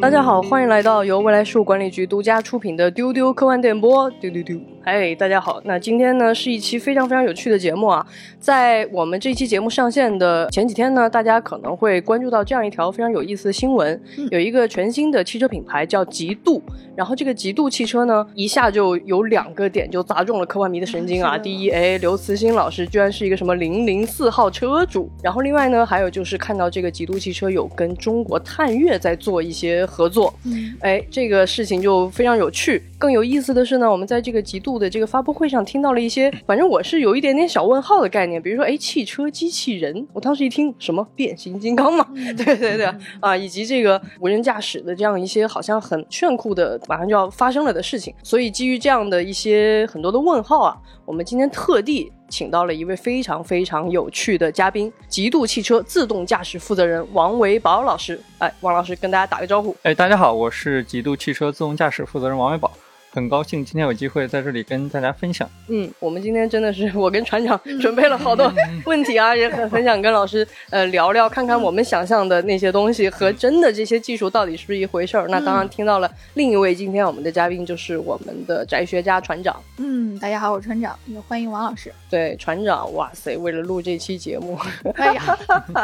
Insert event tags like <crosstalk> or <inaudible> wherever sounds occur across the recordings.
大家好，欢迎来到由未来事务管理局独家出品的丢丢科幻电波，丢丢丢。哎，大家好，那今天呢是一期非常非常有趣的节目啊。在我们这期节目上线的前几天呢，大家可能会关注到这样一条非常有意思的新闻，有一个全新的汽车品牌叫极度，然后这个极度汽车呢，一下就有两个点就砸中了科幻迷的神经啊。<laughs> 第一，哎，刘慈欣老师居然是一个什么零零四号车主，然后另外呢，还有就是看到这个极度汽车有跟中国探月在做一些合作，哎，这个事情就非常有趣。更有意思的是呢，我们在这个极度的这个发布会上听到了一些，反正我是有一点点小问号的概念，比如说，哎，汽车机器人，我当时一听什么变形金刚嘛，对对对，啊，以及这个无人驾驶的这样一些好像很炫酷的，马上就要发生了的事情，所以基于这样的一些很多的问号啊，我们今天特地请到了一位非常非常有趣的嘉宾，极度汽车自动驾驶负责人王维宝老师，哎，王老师跟大家打个招呼。哎，大家好，我是极度汽车自动驾驶负责人王维宝。很高兴今天有机会在这里跟大家分享。嗯，我们今天真的是 <laughs> 我跟船长准备了好多问题啊，也很 <laughs> 很想跟老师呃聊聊，看看我们想象的那些东西和真的这些技术到底是不是一回事儿。那当然听到了另一位今天我们的嘉宾就是我们的宅学家船长。嗯，大家好，我是船长，也欢迎王老师。对，船长，哇塞，为了录这期节目，哎呀，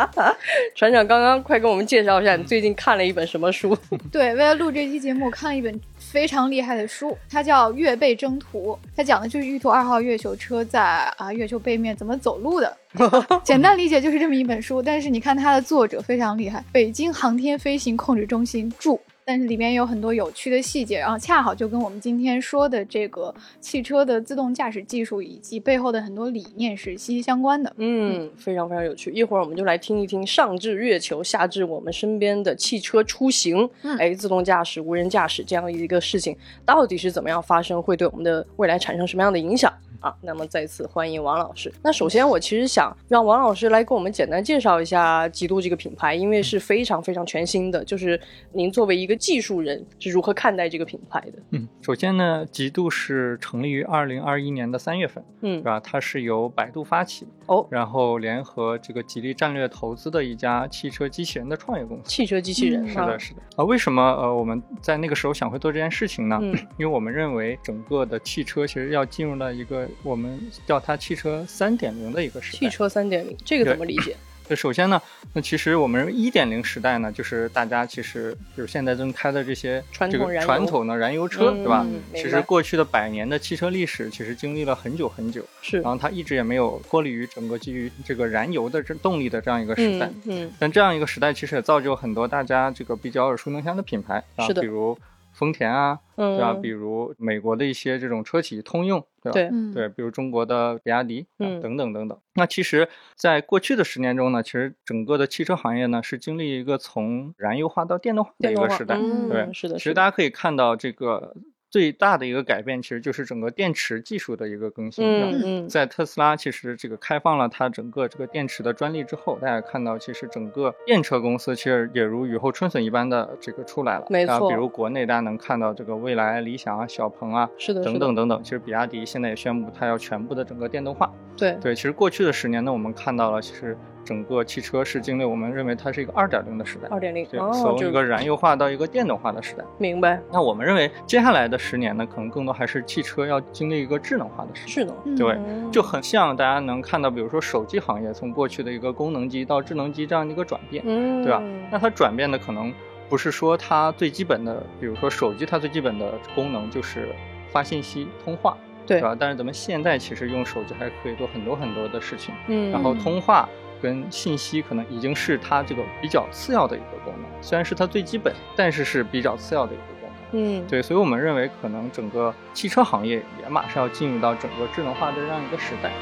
<laughs> 船长刚刚快跟我们介绍一下你最近看了一本什么书？对，为了录这期节目，我看了一本非常厉害的书，它叫《月背征途》，它讲的就是玉兔二号月球车在啊月球背面怎么走路的。<laughs> 简单理解就是这么一本书，但是你看它的作者非常厉害，北京航天飞行控制中心驻。但是里面有很多有趣的细节，然后恰好就跟我们今天说的这个汽车的自动驾驶技术以及背后的很多理念是息息相关的。嗯，非常非常有趣。一会儿我们就来听一听上至月球，下至我们身边的汽车出行，哎，自动驾驶、无人驾驶这样一个事情到底是怎么样发生，会对我们的未来产生什么样的影响？啊，那么再次欢迎王老师。那首先，我其实想让王老师来给我们简单介绍一下极度这个品牌，因为是非常非常全新的。就是您作为一个技术人，是如何看待这个品牌的？嗯，首先呢，极度是成立于二零二一年的三月份，嗯，是吧？它是由百度发起，哦，然后联合这个吉利战略投资的一家汽车机器人的创业公司。汽车机器人，是的，是的。啊，为什么呃我们在那个时候想会做这件事情呢？嗯，因为我们认为整个的汽车其实要进入到一个我们叫它汽车三点零的一个时代。汽车三点零，这个怎么理解？就首先呢，那其实我们一点零时代呢，就是大家其实就是现在正开的这些这个传统的燃油车，对吧其实过去的百年的汽车历史，其实经历了很久很久，是然后它一直也没有脱离于整个基于这个燃油的这动力的这样一个时代。嗯嗯。但这样一个时代，其实也造就很多大家这个比较耳熟能详的品牌啊，是的。比如丰田啊，嗯，对吧？比如美国的一些这种车企，通用，对吧？对比如中国的比亚迪，等等等等。那其实，在过去的十年中呢，其实整个的汽车行业呢是经历一个从燃油化到电动化的一个时代。嗯，对是的，其实大家可以看到，这个最大的一个改变，其实就是整个电池技术的一个更新。嗯嗯在特斯拉其实这个开放了它整个这个电池的专利之后，大家看到其实整个电车公司其实也如雨后春笋一般的这个出来了。没错啊比如国内大家能看到这个蔚来、理想啊、小鹏啊是的，是等等等等。其实比亚迪现在也宣布它要全部的整个电动化。对对，其实过去的十年呢，我们看到了其实整个汽车是经历我们认为它是一个二点零的时代。二点零，从一个燃油化到一个电动化的时代。明白那我们认为接下来的十年呢，可能更多还是汽车要经历一个智能化的时代。智能，嗯对嗯就很像大家能看到，比如说手机行业从过去的一个功能机到智能机这样的一个转变，嗯，对吧？那它转变的可能不是说它最基本的，比如说手机它最基本的功能就是发信息、通话，对对吧？但是咱们现在其实用手机还可以做很多很多的事情，嗯，然后通话跟信息可能已经是它这个比较次要的一个功能，虽然是它最基本，但是是比较次要的一个功能。嗯，对，所以我们认为可能整个汽车行业也马上要进入到整个智能化的这样一个时代。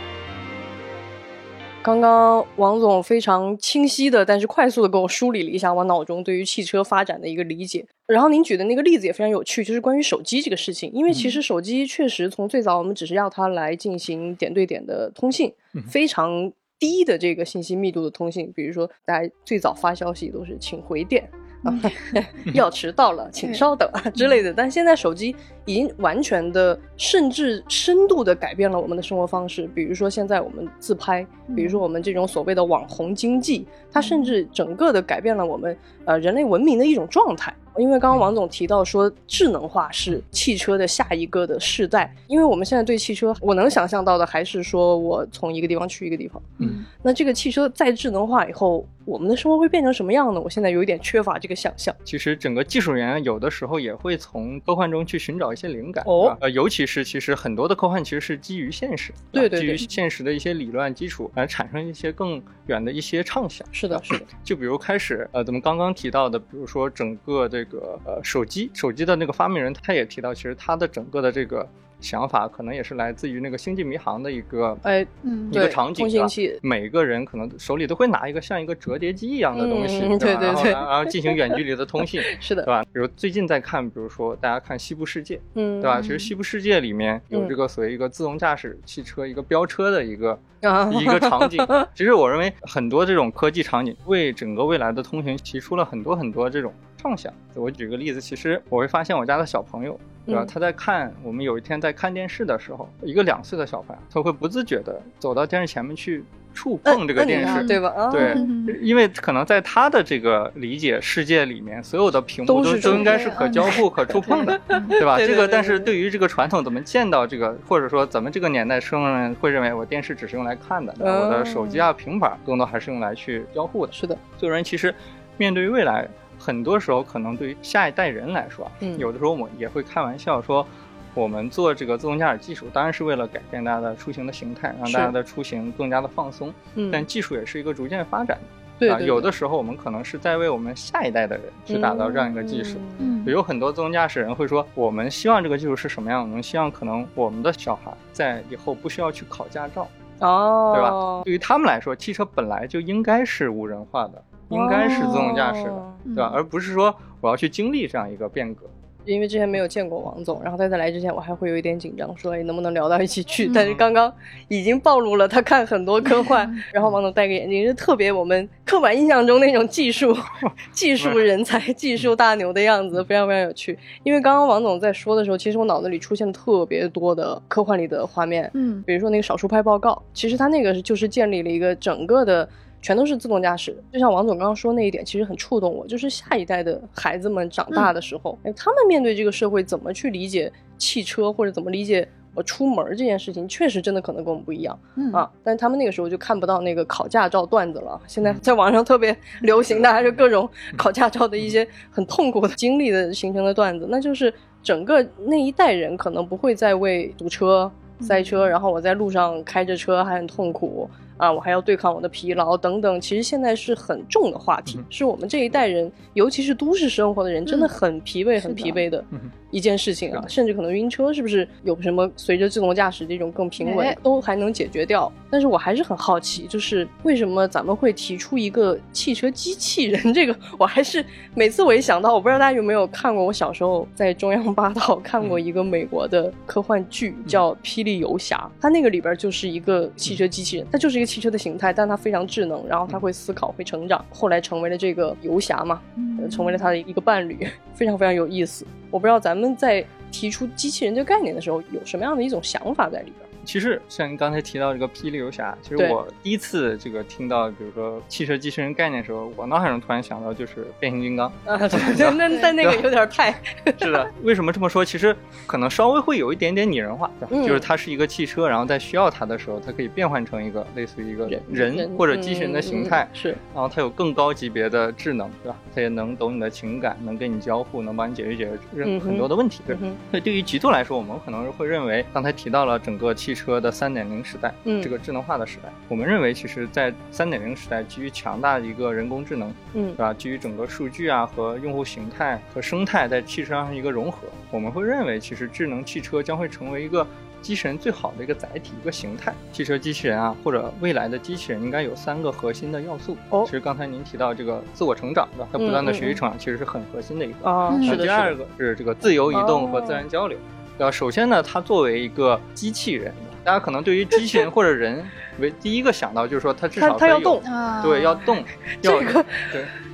刚刚王总非常清晰的，但是快速的给我梳理了一下我脑中对于汽车发展的一个理解。然后您举的那个例子也非常有趣，就是关于手机这个事情。因为其实手机确实从最早我们只是要它来进行点对点的通信，嗯非常低的这个信息密度的通信，比如说大家最早发消息都是请回电。啊，<laughs> 要迟到了，<laughs> 请稍等啊之类的。但现在手机已经完全的，甚至深度的改变了我们的生活方式。比如说现在我们自拍，比如说我们这种所谓的网红经济，它甚至整个的改变了我们呃人类文明的一种状态。因为刚刚王总提到说，智能化是汽车的下一个的世代。因为我们现在对汽车，我能想象到的还是说我从一个地方去一个地方。嗯，那这个汽车再智能化以后，我们的生活会变成什么样呢？我现在有一点缺乏这个想象。其实整个技术人员有的时候也会从科幻中去寻找一些灵感。哦，呃，尤其是其实很多的科幻其实是基于现实，对对对，基于现实的一些理论基础来产生一些更远的一些畅想。是的，是的。就比如开始，呃，咱们刚刚提到的，比如说整个这个呃手机，手机的那个发明人，他也提到，其实他的整个的这个。想法可能也是来自于那个《星际迷航》的一个哎，一个场景，通信器。每个人可能手里都会拿一个像一个折叠机一样的东西，对对对，然后进行远距离的通信，<laughs> 是的，对吧？比如最近在看，比如说大家看《西部世界》，嗯，对吧？其实《西部世界》里面有这个所谓一个自动驾驶汽车一个飙车的一个 <laughs> 一个场景。其实我认为很多这种科技场景为整个未来的通行提出了很多很多这种畅想。我举个例子，其实我会发现我家的小朋友。对吧？他在看我们有一天在看电视的时候，一个两岁的小朋友，他会不自觉的走到电视前面去触碰这个电视，对吧？对，<laughs> 因为可能在他的这个理解世界里面，所有的屏幕都都应该是可交互、可触碰的，对吧？这个，但是对于这个传统，怎么见到这个，或者说咱们这个年代生人会认为我电视只是用来看的，我的手机啊、平板更多还是用来去交互的。是的，所有人其实面对于未来。很多时候，可能对于下一代人来说，嗯，有的时候我们也会开玩笑说，我们做这个自动驾驶技术，当然是为了改变大家的出行的形态，让大家的出行更加的放松。嗯，但技术也是一个逐渐发展的。对啊，有的时候我们可能是在为我们下一代的人去打造这样一个技术。嗯，有很多自动驾驶人会说，我们希望这个技术是什么样？我们希望可能我们的小孩在以后不需要去考驾照。哦，对吧？对于他们来说，汽车本来就应该是无人化的。应该是自动驾驶的，对吧？而不是说我要去经历这样一个变革。因为之前没有见过王总，然后在他来之前，我还会有一点紧张，说哎能不能聊到一起去？<laughs> 但是刚刚已经暴露了他看很多科幻，然后王总戴个眼镜，是特别我们刻板印象中那种技术 <laughs> 技术人才、技术大牛的样子，非常非常有趣。因为刚刚王总在说的时候，其实我脑子里出现了特别多的科幻里的画面，嗯，比如说那个少数派报告，其实他那个就是建立了一个整个的。全都是自动驾驶，就像王总刚刚说那一点，其实很触动我。就是下一代的孩子们长大的时候，哎，他们面对这个社会怎么去理解汽车，或者怎么理解我出门这件事情，确实真的可能跟我们不一样啊。但是他们那个时候就看不到那个考驾照段子了。现在在网上特别流行的还是各种考驾照的一些很痛苦的经历的形成的段子，那就是整个那一代人可能不会再为堵车、塞车，然后我在路上开着车还很痛苦。啊，我还要对抗我的疲劳等等，其实现在是很重的话题，是我们这一代人，尤其是都市生活的人，真的很疲惫、很疲惫的一件事情啊，甚至可能晕车，是不是有什么随着自动驾驶这种更平稳，都还能解决掉？但是我还是很好奇，就是为什么咱们会提出一个汽车机器人？<laughs> 这个我还是每次我一想到，我不知道大家有没有看过，我小时候在中央八套 <laughs> 看过一个美国的科幻剧，叫《霹雳游侠》，它那个里边就是一个汽车机器人，它就是一个。汽车的形态，但它非常智能，然后它会思考，会成长，后来成为了这个游侠嘛，成为了他的一个伴侣，非常非常有意思。我不知道咱们在提出机器人这个概念的时候，有什么样的一种想法在里边。其实像您刚才提到这个霹雳游侠，其实我第一次这个听到，比如说汽车机器人概念的时候，我脑海中突然想到就是变形金刚。啊，对，那但那个有点太。<laughs> 是的，为什么这么说？其实可能稍微会有一点点拟人化，就是它是一个汽车，然后在需要它的时候，它可以变换成一个类似于一个人或者机器人的形态。是，然后它有更高级别的智能，对吧？它也能懂你的情感，能跟你交互，能帮你解决解决任很多的问题。对。所以对于极度来说，我们可能会认为，刚才提到了整个汽车的三点。零时代，嗯，这个智能化的时代，我们认为，其实，在三点零时代，基于强大的一个人工智能，嗯，对吧？基于整个数据啊和用户形态和生态在汽车上一个融合，我们会认为，其实智能汽车将会成为一个机器人最好的一个载体，一个形态。汽车机器人啊，或者未来的机器人，应该有三个核心的要素。哦，其实刚才您提到这个自我成长，对吧？它不断的学习成长，其实是很核心的一个。啊，是的。第二个是这个自由移动和自然交流。对吧？首先呢，它作为一个机器人。大家可能对于机器人或者人为第一个想到就是说，它至少它要动，对，要动。<laughs> 这个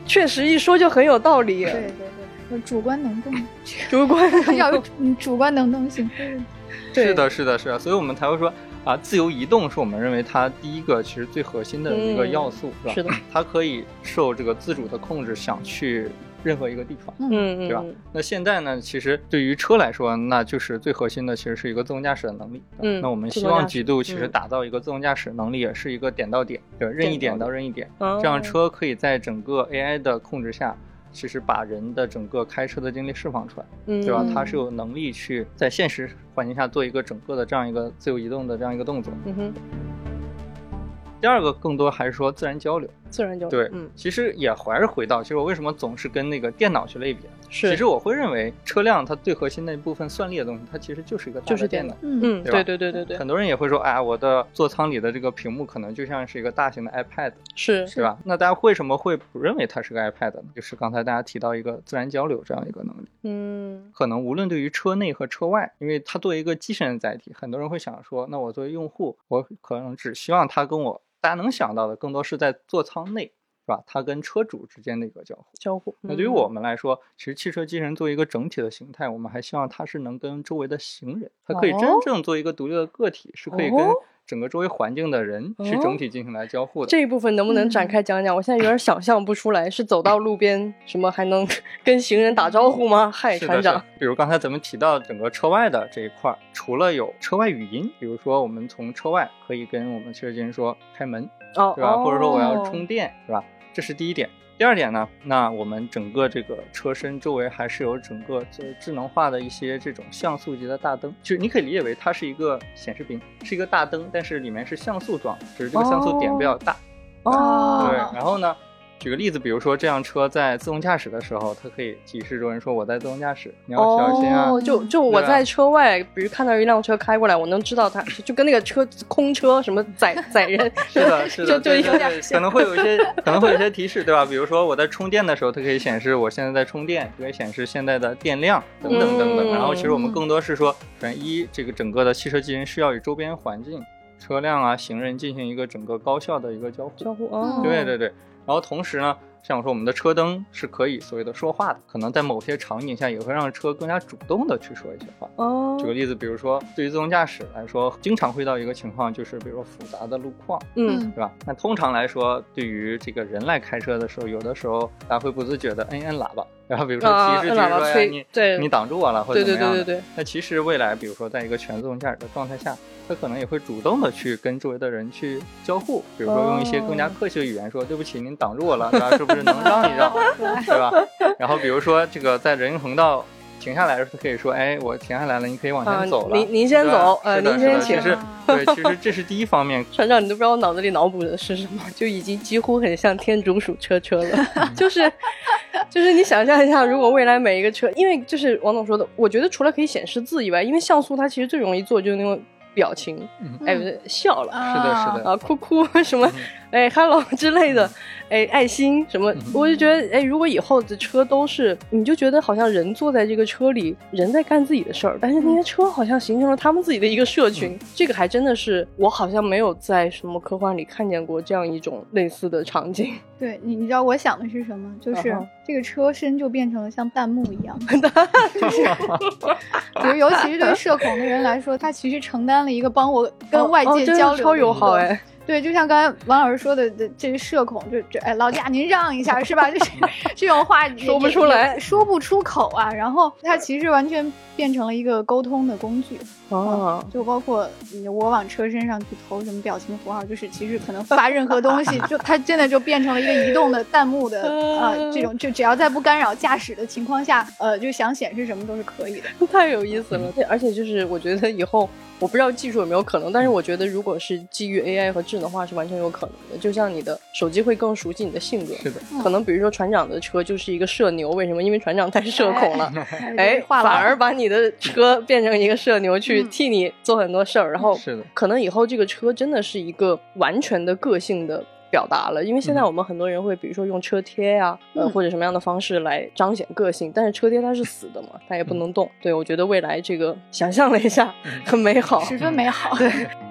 确实一说就很有道理。对对对，主观能动，<laughs> 主观 <laughs> 要有主观能动性。是的，是的，是的，所以我们才会说啊，自由移动是我们认为它第一个其实最核心的一个要素，是吧？是的，它可以受这个自主的控制，想去任何一个地方，嗯，对吧？那现在呢，其实对于车来说，那就是最核心的，其实是一个自动驾驶的能力。嗯，那我们希望极度其实打造一个自动驾驶能力，也是一个点到点，对，任意点到任意点，这样车可以在整个 AI 的控制下。其实把人的整个开车的精力释放出来，对吧？它是有能力去在现实环境下做一个整个的这样一个自由移动的这样一个动作。嗯哼。第二个更多还是说自然交流，自然交流。对，嗯，其实也还是回到，其实我为什么总是跟那个电脑去类比？是，其实我会认为车辆它最核心的一部分算力的东西，它其实就是一个就是电脑。嗯，对对对对对。很多人也会说，哎，我的座舱里的这个屏幕可能就像是一个大型的 iPad，是，对吧？那大家为什么会不认为它是个 iPad 呢？就是刚才大家提到一个自然交流这样一个能力。嗯，可能无论对于车内和车外，因为它作为一个机器人的载体，很多人会想说，那我作为用户，我可能只希望它跟我。大家能想到的更多是在座舱内，是吧？它跟车主之间的一个交互。交互。那对于我们来说，其实汽车机器人作为一个整体的形态，我们还希望它是能跟周围的行人，它可以真正做一个独立的个体，是可以跟。整个周围环境的人去整体进行来交互的这一部分能不能展开讲讲？我现在有点想象不出来，是走到路边什么还能 <laughs> 跟行人打招呼吗？嗨，船长。比如刚才咱们提到整个车外的这一块，除了有车外语音，比如说我们从车外可以跟我们汽车机器人说开门，哦，对吧？或者说我要充电，是吧？这是第一点。第二点呢，那我们整个这个车身周围还是有整个智智能化的一些这种像素级的大灯，就是你可以理解为它是一个显示屏，是一个大灯，但是里面是像素状，只是这个像素点比较大。哦，对，然后呢？举个例子，比如说这辆车在自动驾驶的时候，它可以提示周围说我在自动驾驶，你要小心啊。哦就就我在车外，比如看到一辆车开过来，我能知道它就跟那个车空车什么载载人，<laughs> 是的，是的，就就有点可能会有一些可能会有一些提示，对吧？比如说我在充电的时候，它可以显示我现在在充电，可以显示现在的电量等等等等。然后其实我们更多是说，首先一这个整个的汽车机器人是要与周边环境、车辆啊、行人进行一个整个高效的一个交互。交互啊，对对对。然后同时呢，像我说，我们的车灯是可以所谓的说话的，可能在某些场景下也会让车更加主动的去说一些话。哦，举个例子，比如说对于自动驾驶来说，经常会到一个情况，就是比如说复杂的路况，嗯，对吧？那通常来说，对于这个人来开车的时候，有的时候大家会不自觉的摁摁喇叭。然后比如说提示，就是说你对你挡住我了，或者怎么样的。对对对对对。那其实未来，比如说在一个全自动驾驶的状态下，它可能也会主动的去跟周围的人去交互，比如说用一些更加客气的语言说：“对不起，您挡住我了，是不是能让一让？<laughs> 对吧？”然后比如说这个在人行横道。停下来的时候可以说，哎，我停下来了，你可以往前走了。您您先走，呃，您先请。其实，对，其实这是第一方面。船长，你都不知道我脑子里脑补的是什么，就已经几乎很像天竺鼠车车了。<laughs> 就是，就是你想象一下，如果未来每一个车，因为就是王总说的，我觉得除了可以显示字以外，因为像素它其实最容易做就是那种表情，哎，笑了，是的，是的，啊，哭哭 <laughs> 什么。哎，hello <laughs> 之类的，哎，爱心什么，我就觉得，哎，如果以后的车都是，你就觉得好像人坐在这个车里，人在干自己的事儿，但是那些车好像形成了他们自己的一个社群，<laughs> 这个还真的是我好像没有在什么科幻里看见过这样一种类似的场景。对你，你知道我想的是什么？就是这个车身就变成了像弹幕一样，<laughs> 就是，<laughs> 比如尤其是对社恐的人来说，他其实承担了一个帮我跟外界交流，超友好哎。对，就像刚才王老师说的，这这社恐，就这哎，老贾您让一下是吧？就是 <laughs> 这种话说不出来，说不出口啊。然后它其实完全变成了一个沟通的工具哦，就包括我往车身上去投什么表情符号，就是其实可能发任何东西，就它真的就变成了一个移动的弹幕的 <laughs> 啊，这种就只要在不干扰驾驶的情况下，呃，就想显示什么都是可以的，<laughs> 太有意思了。对，而且就是我觉得以后。我不知道技术有没有可能，但是我觉得如果是基于 AI 和智能化是完全有可能的。就像你的手机会更熟悉你的性格，是的，可能比如说船长的车就是一个社牛，为什么？因为船长太社恐了，哎，反而把你的车变成一个社牛去替你做很多事儿，然后是的，可能以后这个车真的是一个完全的个性的。表达了，因为现在我们很多人会，比如说用车贴呀，呃，或者什么样的方式来彰显个性，但是车贴它是死的嘛，它也不能动。对我觉得未来这个想象了一下，很美好，十分美好。对。<laughs>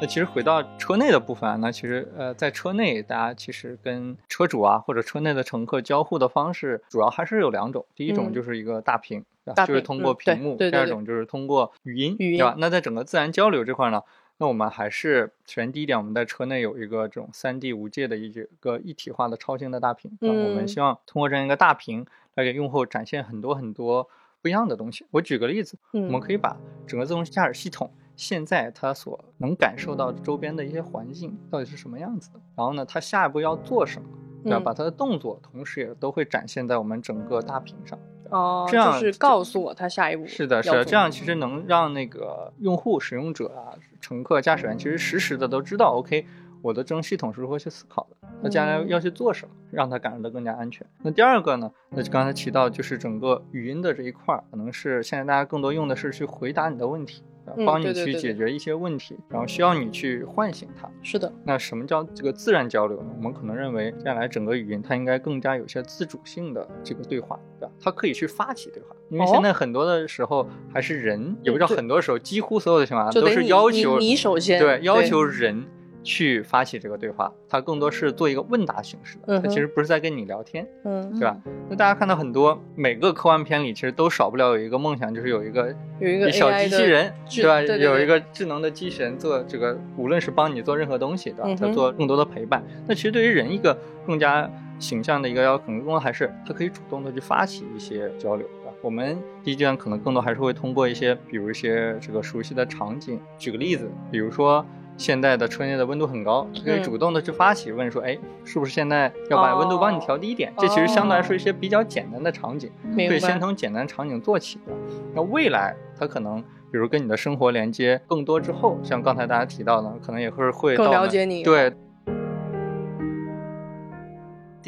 那其实回到车内的部分，那其实呃，在车内大家其实跟车主啊或者车内的乘客交互的方式，主要还是有两种。第一种就是一个大屏，就是通过屏幕；第二种就是通过语音，对吧？那在整个自然交流这块呢，那我们还是首先第一点，我们在车内有一个这种三 D 无界的一个一体化的超清的大屏。嗯，我们希望通过这样一个大屏来给用户展现很多很多不一样的东西。我举个例子，我们可以把整个自动驾驶系统。现在它所能感受到周边的一些环境到底是什么样子的？然后呢，它下一步要做什么？要把他的动作同时也都会展现在我们整个大屏上。哦，这样是告诉我他下一步是的，是的，这样其实能让那个用户、使用者啊、乘客、驾驶员其实实时的都知道，OK，我的这种系统是如何去思考的，那将来要去做什么，让他感受到更加安全。那第二个呢？那就刚才提到，就是整个语音的这一块儿，可能是现在大家更多用的是去回答你的问题。帮你去解决一些问题，然后需要你去唤醒它。是的，那什么叫这个自然交流呢？我们可能认为，接下来整个语音它应该更加有些自主性的这个对话，对吧？它可以去发起对话，因为现在很多的时候还是人，也不知道很多时候，几乎所有的情况下都是要求你首先对要求人。去发起这个对话，它更多是做一个问答形式的，它其实不是在跟你聊天，嗯，对吧？那大家看到很多每个科幻片里，其实都少不了有一个梦想，就是有一个有一个小机器人，对吧？有一个智能的机器人做这个，无论是帮你做任何东西，对吧？它做更多的陪伴。那其实对于人一个更加形象的一个要求，更多还是它可以主动的去发起一些交流，对？我们第一阶段可能更多还是会通过一些，比如一些这个熟悉的场景，举个例子，比如说。现在的车内的温度很高，可以主动的去发起问说，哎，是不是现在要把温度帮你调低一点？这其实相对来说一些比较简单的场景，可以先从简单场景做起的。那未来它可能，比如跟你的生活连接更多之后，像刚才大家提到的，可能也会会更了解你。对。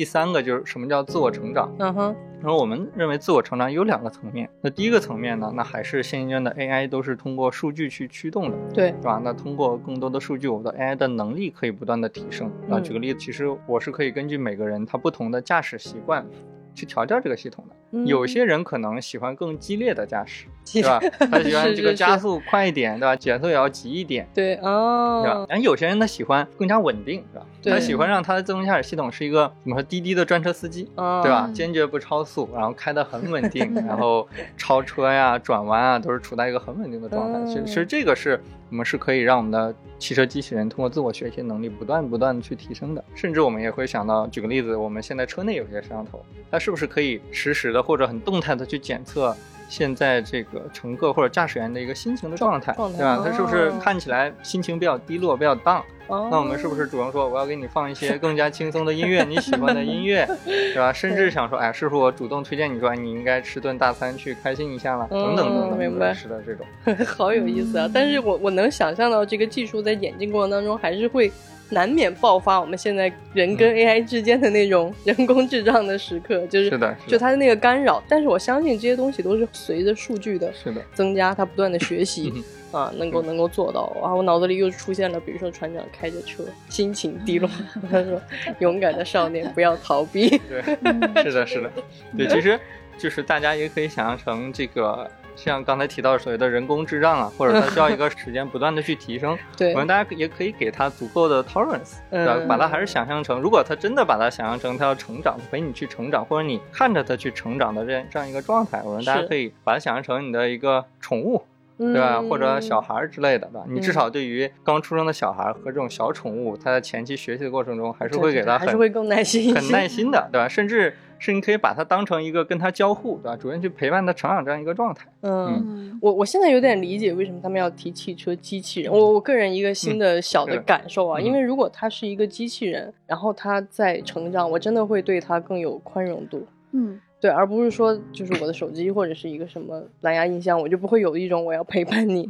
第三个就是什么叫自我成长？嗯哼。然后我们认为自我成长有两个层面。那第一个层面呢，那还是现阶段的 AI 都是通过数据去驱动的，对，是吧？那通过更多的数据，我们的 AI 的能力可以不断的提升。啊，举个例子，其实我是可以根据每个人他不同的驾驶习惯。去调教这个系统的，有些人可能喜欢更激烈的驾驶，<laughs> 对吧？他喜欢这个加速快一点，对吧？减速也要急一点，对哦。对然后有些人他喜欢更加稳定，是吧？他喜欢让他的自动驾驶系统是一个怎么说滴滴的专车司机，对吧？坚决不超速，然后开得很稳定，<laughs> 然后超车呀、转弯啊都是处在一个很稳定的状态。其实，其实这个是我们是可以让我们的汽车机器人通过自我学习能力不断不断的去提升的。甚至我们也会想到，举个例子，我们现在车内有些摄像头，它是不是可以实时的或者很动态的去检测？现在这个乘客或者驾驶员的一个心情的状态，对吧？他是不是看起来心情比较低落、比较 down？那我们是不是主动说我要给你放一些 <laughs> 更加轻松的音乐，你喜欢的音乐，<laughs> 对吧？甚至想说，哎，是不是我主动推荐你说，你应该吃顿大餐去开心一下了，等等等等，明白？是的，这种 <laughs> 好有意思啊！但是我我能想象到这个技术在演进过程当中还是会。难免爆发我们现在人跟 AI 之间的那种人工智障的时刻，就是是的，就它的那个干扰。但是我相信这些东西都是随着数据的是的增加，它不断的学习 <laughs> 啊，能够能够做到。啊，我脑子里又出现了，比如说船长开着车，心情低落，<laughs> 他说：“勇敢的少年，不要逃避。”对，<laughs> 是的，是的，对，其实就是大家也可以想象成这个。像刚才提到所谓的人工智障啊，<laughs> 或者它需要一个时间不断的去提升，<laughs> 对，我们大家也可以给它足够的 tolerance，对吧？把它还是想象成，如果它真的把它想象成它要成长，陪你去成长，或者你看着它去成长的这这样一个状态，我们大家可以把它想象成你的一个宠物，对吧？或者小孩之类的，对吧？你至少对于刚出生的小孩和这种小宠物，它在前期学习的过程中，还是会给他还是会更耐心，很耐心的，对吧？甚至。是你可以把它当成一个跟他交互，对吧？主任去陪伴他成长这样一个状态。嗯，我我现在有点理解为什么他们要提汽车机器人。我我个人一个新的小的感受啊，因为如果他是一个机器人，然后他在成长，我真的会对他更有宽容度。嗯，对，而不是说就是我的手机或者是一个什么蓝牙音箱，我就不会有一种我要陪伴你，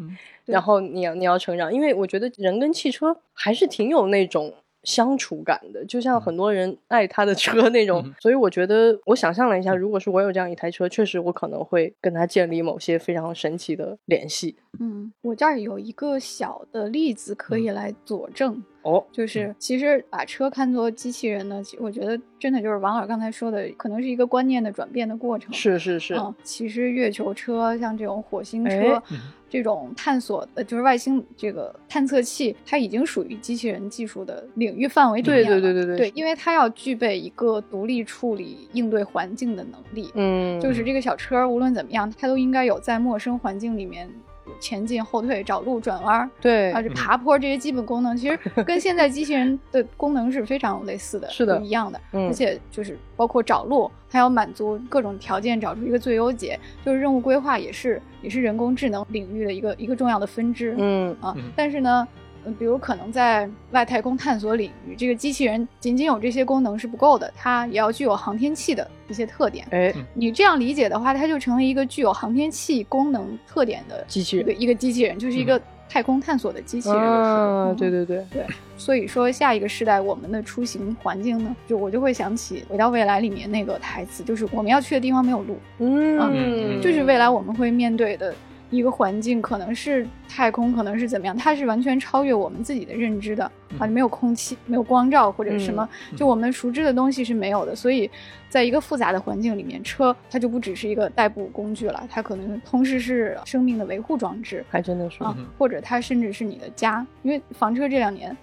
然后你要你要成长，因为我觉得人跟汽车还是挺有那种。相处感的，就像很多人爱他的车那种，<laughs> 所以我觉得，我想象了一下，如果是我有这样一台车，确实我可能会跟他建立某些非常神奇的联系。嗯，我这儿有一个小的例子可以来佐证。哦，就是其实把车看作机器人呢，我觉得真的就是王老师刚才说的，可能是一个观念的转变的过程。是是是，嗯，其实月球车像这种火星车。这种探索的，就是外星这个探测器，它已经属于机器人技术的领域范围里面了。对对对对对，因为它要具备一个独立处理、应对环境的能力。嗯，就是这个小车无论怎么样，它都应该有在陌生环境里面。前进、后退、找路、转弯，对啊，这爬坡这些基本功能，其实 <laughs> 跟现在机器人的功能是非常类似的，是的，一样的。而且就是包括找路，它要满足各种条件，找出一个最优解。就是任务规划也是也是人工智能领域的一个一个重要的分支。嗯啊，但是呢。嗯，比如可能在外太空探索领域，这个机器人仅仅有这些功能是不够的，它也要具有航天器的一些特点。哎，你这样理解的话，它就成为一个具有航天器功能特点的机器人，一个机器人就是一个太空探索的机器人。啊，对对对对。所以说，下一个时代我们的出行环境呢，就我就会想起《回到未来》里面那个台词，就是我们要去的地方没有路。嗯，就是未来我们会面对的。一个环境可能是太空，可能是怎么样，它是完全超越我们自己的认知的啊！没有空气，没有光照或者什么，就我们熟知的东西是没有的，所以。在一个复杂的环境里面，车它就不只是一个代步工具了，它可能同时是生命的维护装置，还真的是啊，或者它甚至是你的家，因为房车这两年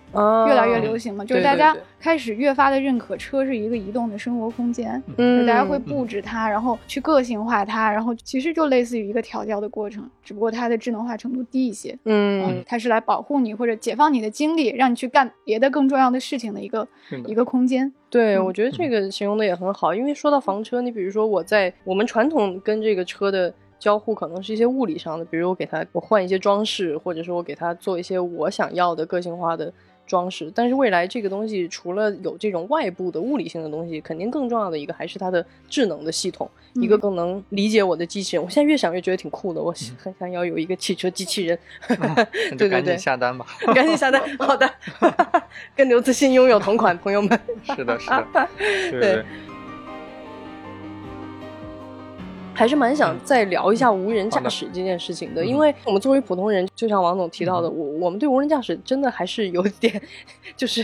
越来越流行嘛，就是大家开始越发的认可车是一个移动的生活空间，嗯，大家会布置它，然后去个性化它，然后其实就类似于一个调教的过程，只不过它的智能化程度低一些，嗯，它是来保护你或者解放你的精力，让你去干别的更重要的事情的一个一个空间。对，我觉得这个形容的也很好，因为说到房车，你比如说我在我们传统跟这个车的交互，可能是一些物理上的，比如我给它我换一些装饰，或者说我给它做一些我想要的个性化的。装饰，但是未来这个东西除了有这种外部的物理性的东西，肯定更重要的一个还是它的智能的系统，一个更能理解我的机器人。我现在越想越觉得挺酷的，我很想要有一个汽车机器人。<laughs> 对对对，赶紧下单吧，<laughs> 赶紧下单。好的，<laughs> 跟刘慈欣拥有同款，朋友们。是的，是的，对。还是蛮想再聊一下无人驾驶这件事情的，因为我们作为普通人，就像王总提到的，我我们对无人驾驶真的还是有点，<laughs> 就是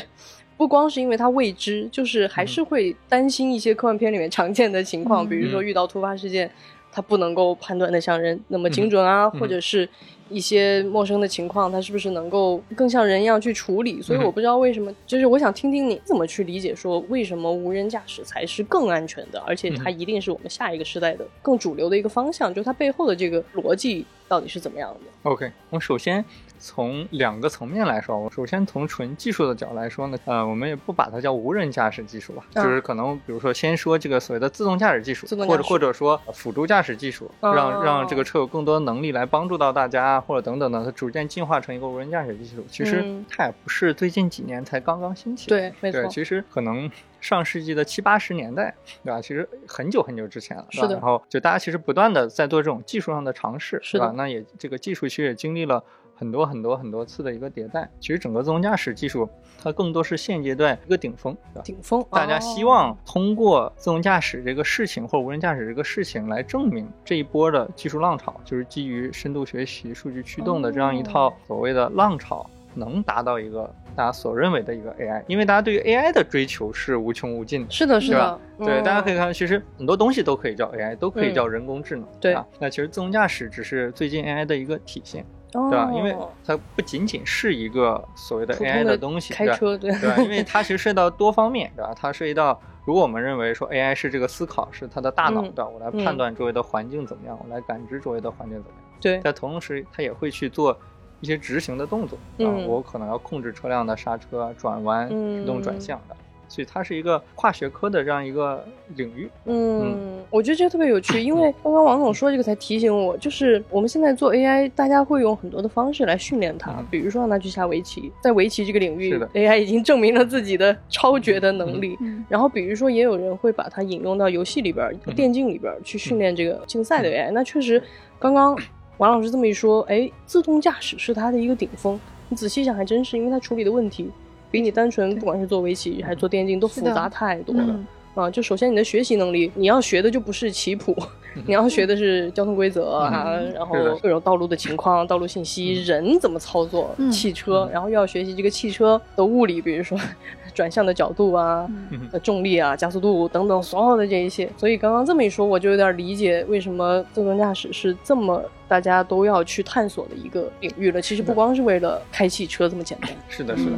不光是因为它未知，就是还是会担心一些科幻片里面常见的情况，比如说遇到突发事件，它不能够判断的像人那么精准啊，或者是。一些陌生的情况，它是不是能够更像人一样去处理？所以我不知道为什么，就是我想听听你怎么去理解，说为什么无人驾驶才是更安全的，而且它一定是我们下一个时代的更主流的一个方向，就它背后的这个逻辑到底是怎么样的？OK，我首先。从两个层面来说，我首先从纯技术的角度来说呢，呃，我们也不把它叫无人驾驶技术吧，就是可能比如说先说这个所谓的自动驾驶技术，或者或者说辅助驾驶技术，让让这个车有更多的能力来帮助到大家，或者等等的，它逐渐进化成一个无人驾驶技术。其实它也不是最近几年才刚刚兴起，对，没错，其实可能上世纪的七八十年代，对吧？其实很久很久之前了，是的。然后就大家其实不断的在做这种技术上的尝试，是吧？那也这个技术其实也经历了。很多很多很多次的一个迭代，其实整个自动驾驶技术，它更多是现阶段一个顶峰，顶峰。大家希望通过自动驾驶这个事情或者无人驾驶这个事情来证明这一波的技术浪潮，就是基于深度学习、数据驱动的这样一套所谓的浪潮，能达到一个大家所认为的一个 AI。因为大家对于 AI 的追求是无穷无尽的，是的，是的，对，大家可以看，其实很多东西都可以叫 AI，都可以叫人工智能，对啊。那其实自动驾驶只是最近 AI 的一个体现。对吧？因为它不仅仅是一个所谓的 AI 的东西，开车对对吧？因为 <laughs> 它其实涉及到多方面，对吧？它涉及到，如果我们认为说 AI 是这个思考，是它的大脑，对吧？我来判断周围的环境怎么样，我来感知周围的环境怎么样。对，在同时，它也会去做一些执行的动作，啊，我可能要控制车辆的刹车、转弯、自动转向的。所以它是一个跨学科的这样一个领域。嗯，我觉得这个特别有趣，因为刚刚王总说这个才提醒我，就是我们现在做 AI，大家会用很多的方式来训练它，比如说让它去下围棋，在围棋这个领域，AI 已经证明了自己的超绝的能力。然后比如说也有人会把它引用到游戏里边、电竞里边去训练这个竞赛的 AI。那确实，刚刚王老师这么一说，哎，自动驾驶是它的一个顶峰。你仔细想，还真是，因为它处理的问题。比你单纯不管是做围棋还是做电竞都复杂太多了，啊，就首先你的学习能力，你要学的就不是棋谱，你要学的是交通规则啊，然后各种道路的情况、道路信息、人怎么操作汽车，然后又要学习这个汽车的物理，比如说 <laughs> 转向的角度啊、重力啊、加速度等等所有的这一切。所以刚刚这么一说，我就有点理解为什么自动驾驶是这么大家都要去探索的一个领域了。其实不光是为了开汽车这么简单。是的，是的。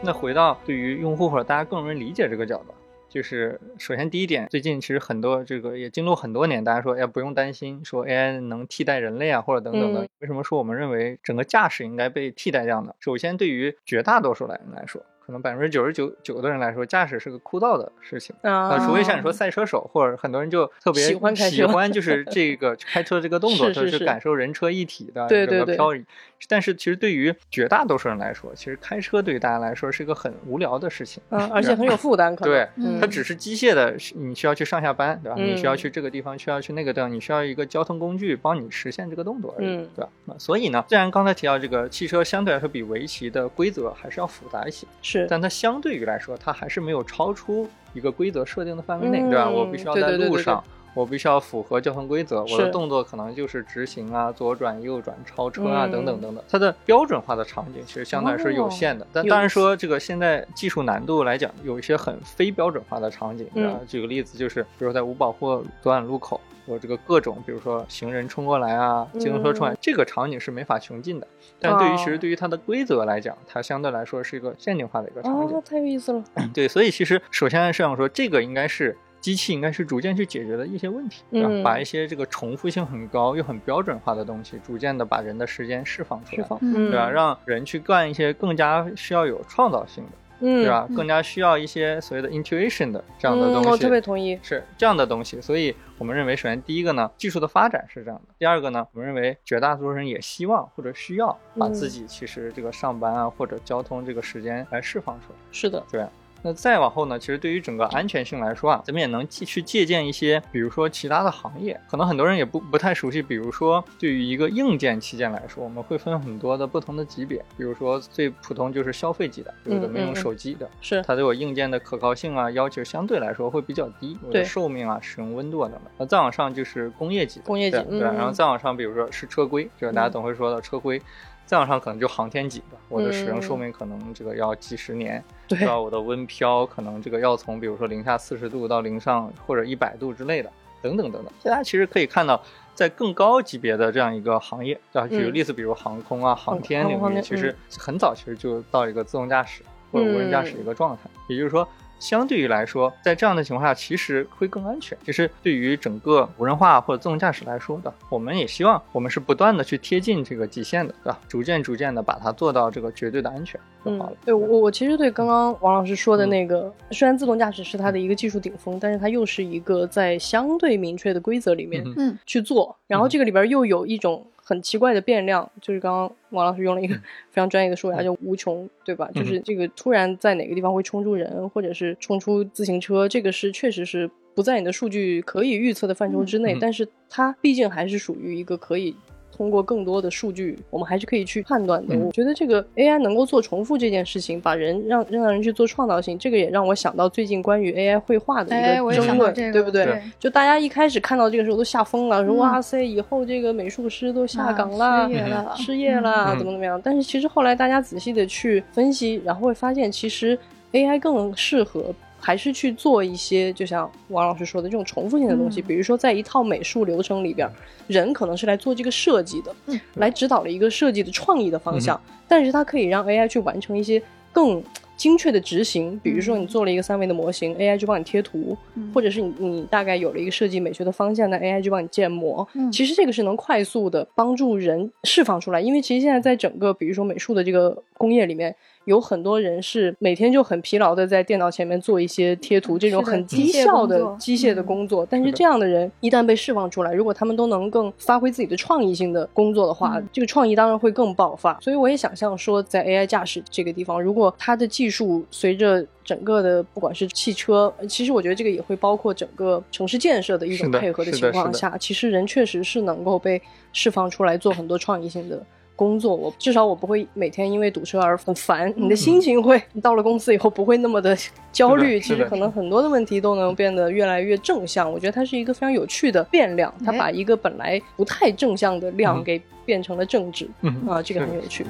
那回到对于用户或者大家更容易理解这个角度，就是首先第一点，最近其实很多这个也经过很多年，大家说哎不用担心，说 AI 能替代人类啊或者等等的。为什么说我们认为整个驾驶应该被替代掉呢？首先对于绝大多数人来说。可能百分之九十九九的人来说，驾驶是个枯燥的事情啊，除非像你说赛车手，或者很多人就特别喜欢喜欢就是这个开车这个动作，<laughs> 就是感受人车一体的整个漂移。但是其实对于绝大多数人来说，其实开车对于大家来说是一个很无聊的事情，而且很有负担。可能对，它只是机械的，你需要去上下班，对吧？你需要去这个地方，需要去那个地方，你需要一个交通工具帮你实现这个动作而已，对吧？所以呢，既然刚才提到这个汽车相对来说比围棋的规则还是要复杂一些，是，但它相对于。来说，它还是没有超出一个规则设定的范围内，对吧？我必须要在路上，我必须要符合交通规则，我的动作可能就是直行啊、左转、右转、超车啊等等等等。它的标准化的场景其实相对来说有限的，但当然说这个现在技术难度来讲，有一些很非标准化的场景啊。举个例子，就是比如在无保护左转路口。我这个各种，比如说行人冲过来啊，机动车冲来，这个场景是没法穷尽的。但对于其实对于它的规则来讲，它相对来说是一个限定化的一个场景。太有意思了。对，所以其实首先是想说，这个应该是机器应该是逐渐去解决的一些问题，对吧？把一些这个重复性很高又很标准化的东西，逐渐的把人的时间释放出来，对吧？让人去干一些更加需要有创造性的。嗯，对吧？更加需要一些所谓的 intuition 的这样的东西。我特别同意，是这样的东西。所以我们认为，首先第一个呢，技术的发展是这样的；第二个呢，我们认为绝大多数人也希望或者需要把自己其实这个上班啊或者交通这个时间来释放出来。是的，对。那再往后呢？其实对于整个安全性来说啊，咱们也能继去借鉴一些，比如说其他的行业，可能很多人也不不太熟悉。比如说，对于一个硬件器件来说，我们会分很多的不同的级别。比如说最普通就是消费级的，就是咱们用手机的，是它对我硬件的可靠性啊要求相对来说会比较低，对寿命啊、使用温度啊等等。那再往上就是工业级的，工业级对，然后再往上，比如说是车规，就是大家总会说的车规。再往上可能就航天级的，我的使用寿命可能这个要几十年，对吧？我的温漂可能这个要从比如说零下四十度到零上或者一百度之类的，等等等等。大家其实可以看到，在更高级别的这样一个行业，啊，举个例子，比如航空啊、航天领域，其实很早其实就到一个自动驾驶或者无人驾驶一个状态，也就是说。相对于来说，在这样的情况下，其实会更安全。其实对于整个无人化或者自动驾驶来说的，我们也希望我们是不断的去贴近这个极限的，对吧？逐渐逐渐的把它做到这个绝对的安全就好了。对我，我其实对刚刚王老师说的那个，虽然自动驾驶是它的一个技术顶峰，但是它又是一个在相对明确的规则里面去做，然后这个里边又有一种。很奇怪的变量，就是刚刚王老师用了一个 <laughs> 非常专业的说法，叫无穷，对吧？就是这个突然在哪个地方会冲出人，或者是冲出自行车，这个是确实是不在你的数据可以预测的范畴之内，但是它毕竟还是属于一个可以。通过更多的数据，我们还是可以去判断的。我觉得这个 AI 能够做重复这件事情，把人让让人去做创造性，这个也让我想到最近关于 AI 绘画的一个争论，对不对？就大家一开始看到这个时候都吓疯了，说哇塞，以后这个美术师都下岗了，失业了，<laughs> 失业了，怎么怎么样？但是其实后来大家仔细的去分析，然后会发现，其实 AI 更适合。还是去做一些，就像王老师说的这种重复性的东西，比如说在一套美术流程里边，人可能是来做这个设计的，来指导了一个设计的创意的方向，但是它可以让 AI 去完成一些更精确的执行。比如说你做了一个三维的模型，AI 就帮你贴图，或者是你你大概有了一个设计美学的方向，那 AI 就帮你建模。其实这个是能快速的帮助人释放出来，因为其实现在在整个比如说美术的这个工业里面。有很多人是每天就很疲劳的在电脑前面做一些贴图，这种很低效的机械的工作。但是这样的人一旦被释放出来，如果他们都能更发挥自己的创意性的工作的话，这个创意当然会更爆发。所以我也想象说，在 AI 驾驶这个地方，如果它的技术随着整个的不管是汽车，其实我觉得这个也会包括整个城市建设的一种配合的情况下，其实人确实是能够被释放出来做很多创意性的。工作，我至少我不会每天因为堵车而很烦。你的心情会到了公司以后不会那么的焦虑。其实可能很多的问题都能变得越来越正向。我觉得它是一个非常有趣的变量，它把一个本来不太正向的量给变成了正值。啊，这个很有趣。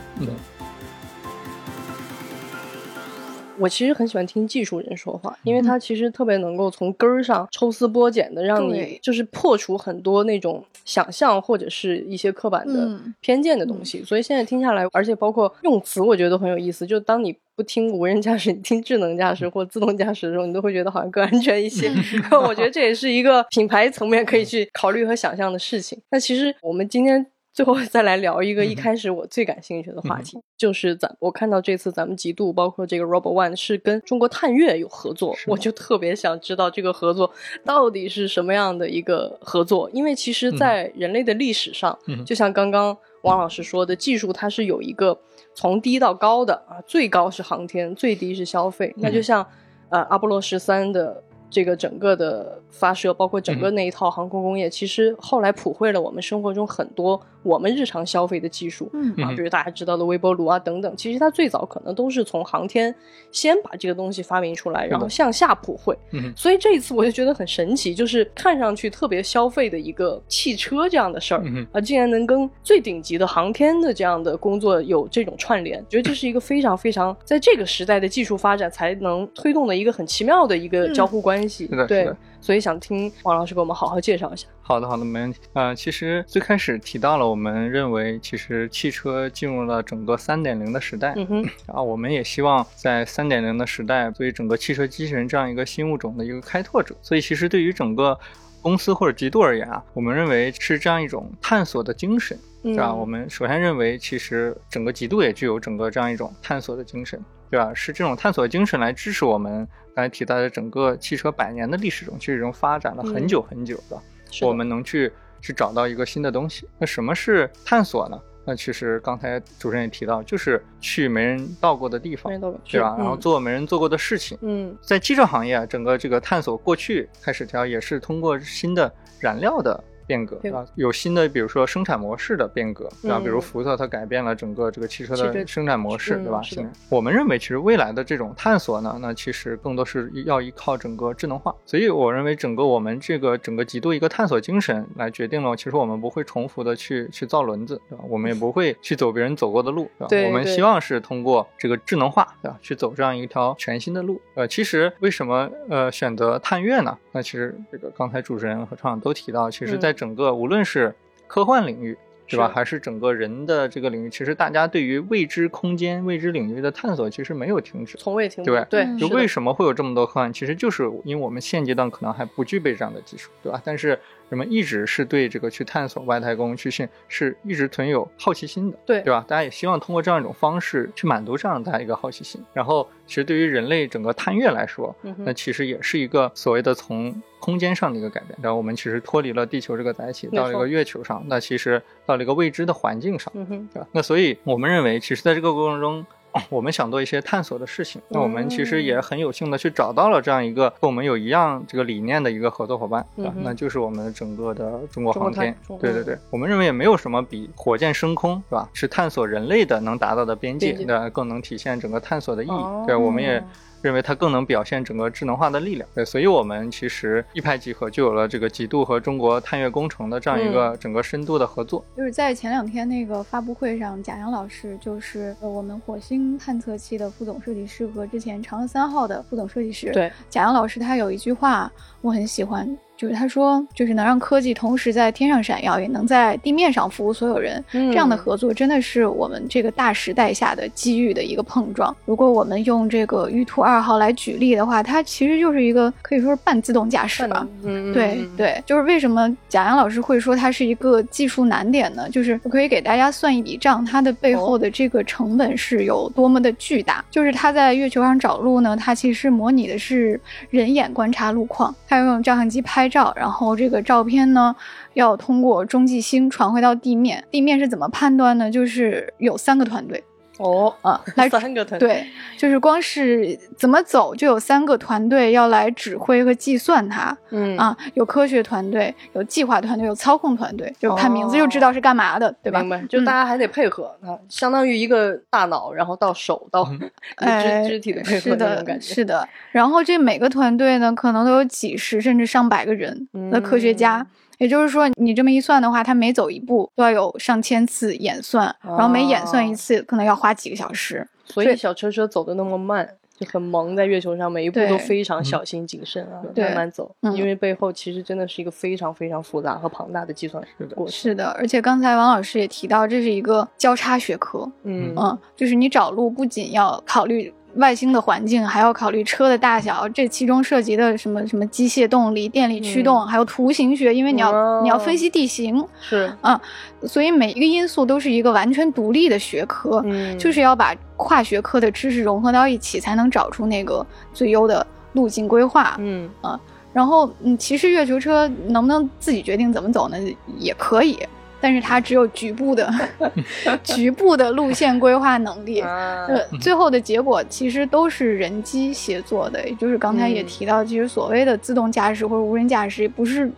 我其实很喜欢听技术人说话，因为他其实特别能够从根儿上抽丝剥茧的，让你就是破除很多那种想象或者是一些刻板的偏见的东西。所以现在听下来，而且包括用词，我觉得都很有意思。就当你不听无人驾驶，你听智能驾驶或自动驾驶的时候，你都会觉得好像更安全一些。<laughs> 我觉得这也是一个品牌层面可以去考虑和想象的事情。那其实我们今天。最后再来聊一个一开始我最感兴趣的话题，就是咱我看到这次咱们极度包括这个 Robo One 是跟中国探月有合作，我就特别想知道这个合作到底是什么样的一个合作，因为其实，在人类的历史上，就像刚刚王老师说的，技术它是有一个从低到高的啊，最高是航天，最低是消费，那就像呃阿波罗十三的。这个整个的发射，包括整个那一套航空工业，其实后来普惠了我们生活中很多我们日常消费的技术，啊，比如大家知道的微波炉啊等等。其实它最早可能都是从航天先把这个东西发明出来，然后向下普惠。所以这一次我就觉得很神奇，就是看上去特别消费的一个汽车这样的事儿，啊，竟然能跟最顶级的航天的这样的工作有这种串联，觉得这是一个非常非常在这个时代的技术发展才能推动的一个很奇妙的一个交互关。关系是的，对，所以想听王老师给我们好好介绍一下。好的，好的，没问题。呃，其实最开始提到了，我们认为其实汽车进入了整个三点零的时代，嗯哼，啊，我们也希望在三点零的时代，作为整个汽车机器人这样一个新物种的一个开拓者。所以，其实对于整个公司或者极度而言啊，我们认为是这样一种探索的精神，是吧？我们首先认为，其实整个极度也具有整个这样一种探索的精神。对吧？是这种探索精神来支持我们刚才提到的整个汽车百年的历史中，其实已经发展了很久很久的，我们能去去找到一个新的东西。那什么是探索呢？那其实刚才主持人也提到，就是去没人到过的地方，对吧？然后做没人做过的事情。嗯，在汽车行业，整个这个探索过去开始条也是通过新的燃料的。变革啊，有新的，比如说生产模式的变革，对吧？比如福特，它改变了整个这个汽车的生产模式，对吧？我们认为，其实未来的这种探索呢，那其实更多是要依靠整个智能化。所以，我认为整个我们这个整个极度一个探索精神来决定了，其实我们不会重复的去去造轮子，对吧？我们也不会去走别人走过的路，对吧？我们希望是通过这个智能化，对吧？去走这样一条全新的路。呃，其实为什么呃选择探月呢？那其实这个刚才主持人和创都提到，其实在整个无论是科幻领域，对吧？还是整个人的这个领域，其实大家对于未知空间、未知领域的探索，其实没有停止，从未停止。对对，就为什么会有这么多科幻？其实就是因为我们现阶段可能还不具备这样的技术，对吧？但是。人们一直是对这个去探索外太空去信是一直存有好奇心的，对对吧？大家也希望通过这样一种方式去满足这样大家一个好奇心。然后，其实对于人类整个探月来说，那其实也是一个所谓的从空间上的一个改变。然后我们其实脱离了地球这个载体，到了一个月球上，那其实到了一个未知的环境上，嗯对吧？那所以我们认为，其实在这个过程中。我们想做一些探索的事情，那我们其实也很有幸的去找到了这样一个跟我们有一样这个理念的一个合作伙伴，啊，那就是我们整个的中国航天。对对对，我们认为也没有什么比火箭升空，是吧？是探索人类的能达到的边界，那更能体现整个探索的意义。对，我们也。认为它更能表现整个智能化的力量，对，所以我们其实一拍即合，就有了这个极度和中国探月工程的这样一个整个深度的合作。就是在前两天那个发布会上，贾洋老师就是我们火星探测器的副总设计师和之前嫦娥三号的副总设计师。对，贾洋老师他有一句话我很喜欢。就是他说，就是能让科技同时在天上闪耀，也能在地面上服务所有人，这样的合作真的是我们这个大时代下的机遇的一个碰撞。如果我们用这个玉兔二号来举例的话，它其实就是一个可以说是半自动驾驶吧。嗯，对对，就是为什么贾阳老师会说它是一个技术难点呢？就是我可以给大家算一笔账，它的背后的这个成本是有多么的巨大。就是它在月球上找路呢，它其实模拟的是人眼观察路况，他要用照相机拍。照，然后这个照片呢，要通过中继星传回到地面。地面是怎么判断呢？就是有三个团队，哦啊，来三个团队，对，就是光是怎么走就有三个团队要来指挥和计算它。嗯啊，有科学团队，有计划团队，有操控团队，就看名字就知道是干嘛的，对吧？明白，就大家还得配合啊，相当于一个大脑，然后到手到肢肢体的配合那种感觉。是的，然后这每个团队呢，可能都有几十甚至上百个人的科学家。也就是说，你这么一算的话，他每走一步都要有上千次演算，然后每演算一次可能要花几个小时。所以小车车走的那么慢，就很萌，在月球上每一步都非常小心谨慎啊，慢慢走，因为背后其实真的是一个非常非常复杂和庞大的计算过程。是的，而且刚才王老师也提到，这是一个交叉学科。嗯嗯，就是你找路不仅要考虑。外星的环境还要考虑车的大小，这其中涉及的什么什么机械动力、电力驱动，还有图形学，因为你要你要分析地形，是啊，所以每一个因素都是一个完全独立的学科，就是要把跨学科的知识融合到一起，才能找出那个最优的路径规划。嗯啊，然后嗯，其实月球车能不能自己决定怎么走呢？也可以。但是它只有局部的、<laughs> 局部的路线规划能力，呃，最后的结果其实都是人机协作的。也就是刚才也提到，其实所谓的自动驾驶或者无人驾驶，不是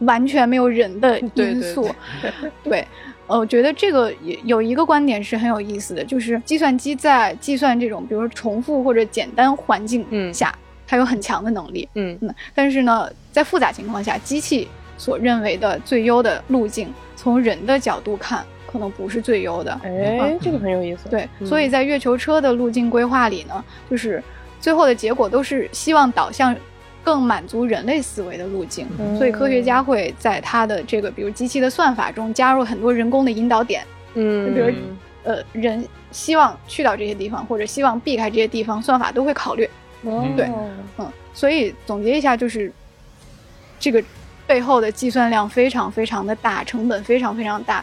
完全没有人的 <laughs> 因素。<laughs> 对，呃，我觉得这个有一个观点是很有意思的，就是计算机在计算这种比如说重复或者简单环境下，它有很强的能力。嗯，但是呢，在复杂情况下，机器所认为的最优的路径。从人的角度看，可能不是最优的。哎，这个很有意思。对，所以在月球车的路径规划里呢，就是最后的结果都是希望导向更满足人类思维的路径。所以科学家会在他的这个，比如机器的算法中加入很多人工的引导点。嗯，比如呃，人希望去到这些地方，或者希望避开这些地方，算法都会考虑。对，嗯，所以总结一下，就是这个。背后的计算量非常非常的大，成本非常非常大，